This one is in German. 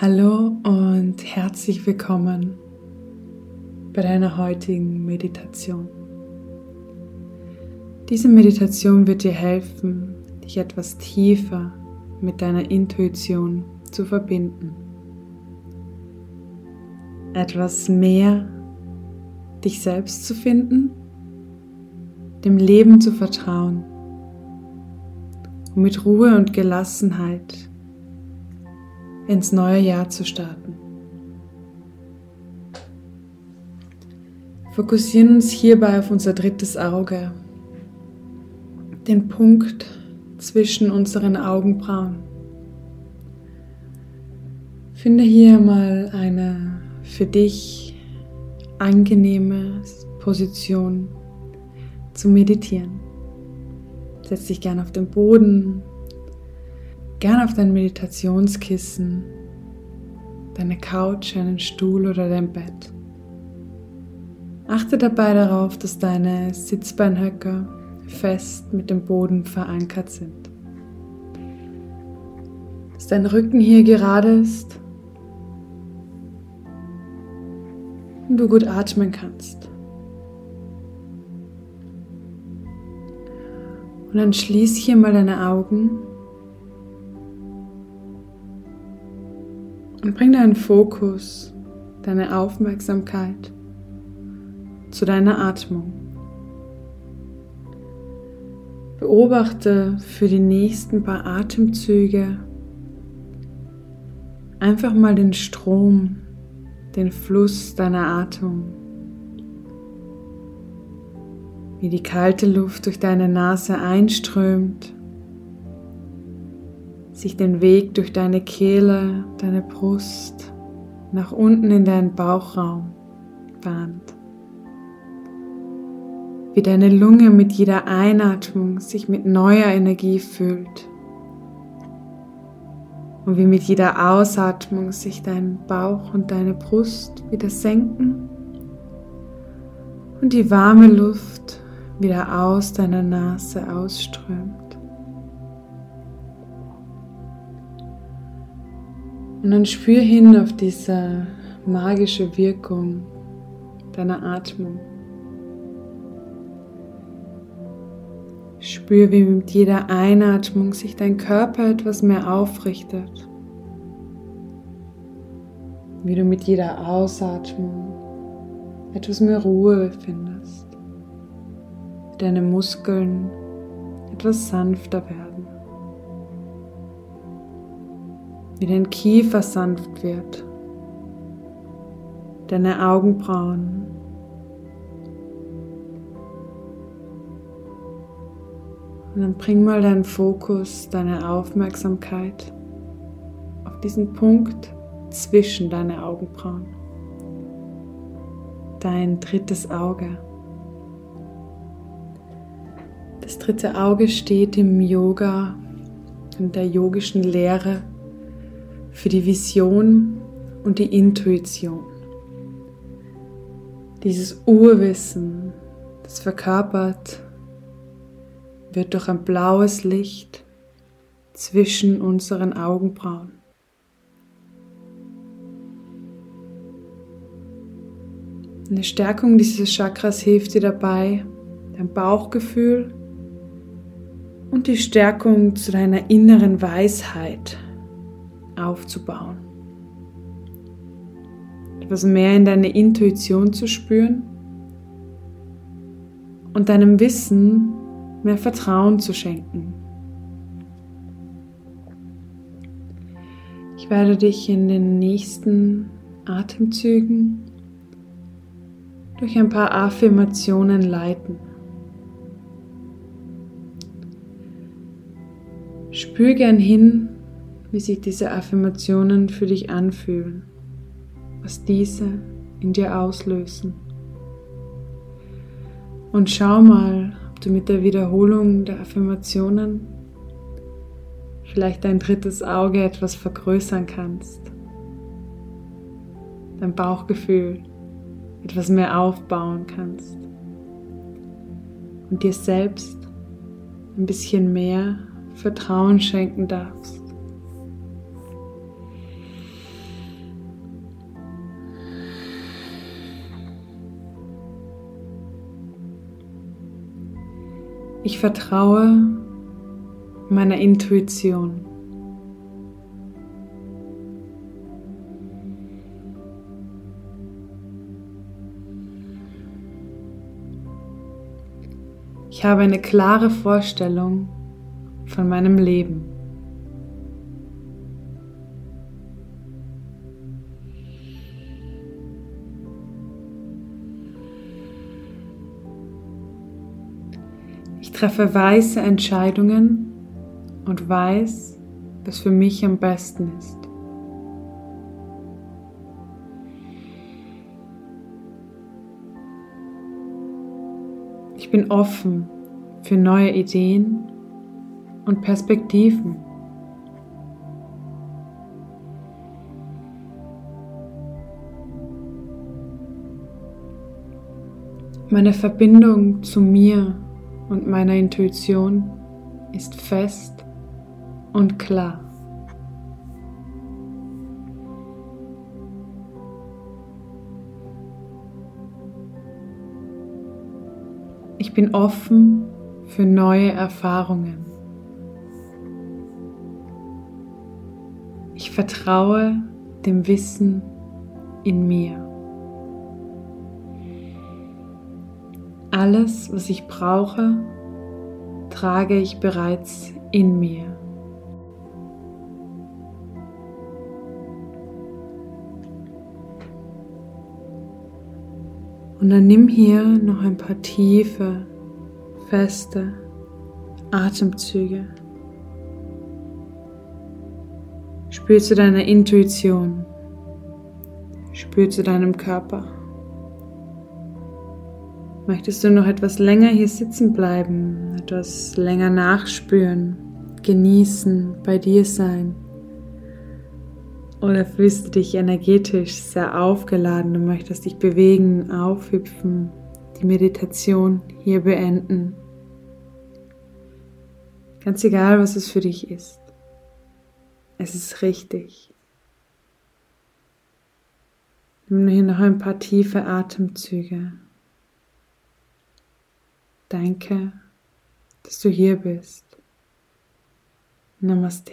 Hallo und herzlich willkommen bei deiner heutigen Meditation. Diese Meditation wird dir helfen, dich etwas tiefer mit deiner Intuition zu verbinden. Etwas mehr dich selbst zu finden, dem Leben zu vertrauen und mit Ruhe und Gelassenheit ins neue Jahr zu starten. Fokussieren uns hierbei auf unser drittes Auge, den Punkt zwischen unseren Augenbrauen. Finde hier mal eine für dich angenehme Position zu meditieren. Setz dich gerne auf den Boden Gern auf dein Meditationskissen, deine Couch, einen Stuhl oder dein Bett. Achte dabei darauf, dass deine Sitzbeinhöcker fest mit dem Boden verankert sind. Dass dein Rücken hier gerade ist und du gut atmen kannst. Und dann schließ hier mal deine Augen Und bring deinen Fokus, deine Aufmerksamkeit zu deiner Atmung. Beobachte für die nächsten paar Atemzüge einfach mal den Strom, den Fluss deiner Atmung. Wie die kalte Luft durch deine Nase einströmt sich den Weg durch deine Kehle, deine Brust nach unten in deinen Bauchraum bahnt. Wie deine Lunge mit jeder Einatmung sich mit neuer Energie füllt. Und wie mit jeder Ausatmung sich dein Bauch und deine Brust wieder senken und die warme Luft wieder aus deiner Nase ausströmt. Und dann spür hin auf diese magische Wirkung deiner Atmung. Spür, wie mit jeder Einatmung sich dein Körper etwas mehr aufrichtet. Wie du mit jeder Ausatmung etwas mehr Ruhe findest. Deine Muskeln etwas sanfter werden. Wie dein Kiefer sanft wird, deine Augenbrauen. Und dann bring mal deinen Fokus, deine Aufmerksamkeit auf diesen Punkt zwischen deine Augenbrauen. Dein drittes Auge. Das dritte Auge steht im Yoga, in der yogischen Lehre für die Vision und die Intuition. Dieses Urwissen, das verkörpert wird durch ein blaues Licht zwischen unseren Augenbrauen. Eine Stärkung dieses Chakras hilft dir dabei, dein Bauchgefühl und die Stärkung zu deiner inneren Weisheit aufzubauen. Etwas mehr in deine Intuition zu spüren und deinem Wissen mehr Vertrauen zu schenken. Ich werde dich in den nächsten Atemzügen durch ein paar Affirmationen leiten. Spür gern hin, wie sich diese Affirmationen für dich anfühlen, was diese in dir auslösen. Und schau mal, ob du mit der Wiederholung der Affirmationen vielleicht dein drittes Auge etwas vergrößern kannst, dein Bauchgefühl etwas mehr aufbauen kannst und dir selbst ein bisschen mehr Vertrauen schenken darfst. Ich vertraue meiner Intuition. Ich habe eine klare Vorstellung von meinem Leben. Ich treffe weise Entscheidungen und weiß, was für mich am besten ist. Ich bin offen für neue Ideen und Perspektiven. Meine Verbindung zu mir und meiner Intuition ist fest und klar. Ich bin offen für neue Erfahrungen. Ich vertraue dem Wissen in mir. Alles, was ich brauche, trage ich bereits in mir. Und dann nimm hier noch ein paar tiefe, feste Atemzüge. Spür zu deiner Intuition. Spür zu deinem Körper. Möchtest du noch etwas länger hier sitzen bleiben, etwas länger nachspüren, genießen, bei dir sein? Oder fühlst du dich energetisch sehr aufgeladen und möchtest dich bewegen, aufhüpfen, die Meditation hier beenden? Ganz egal, was es für dich ist. Es ist richtig. Nimm hier noch ein paar tiefe Atemzüge. Danke, dass du hier bist. Namaste.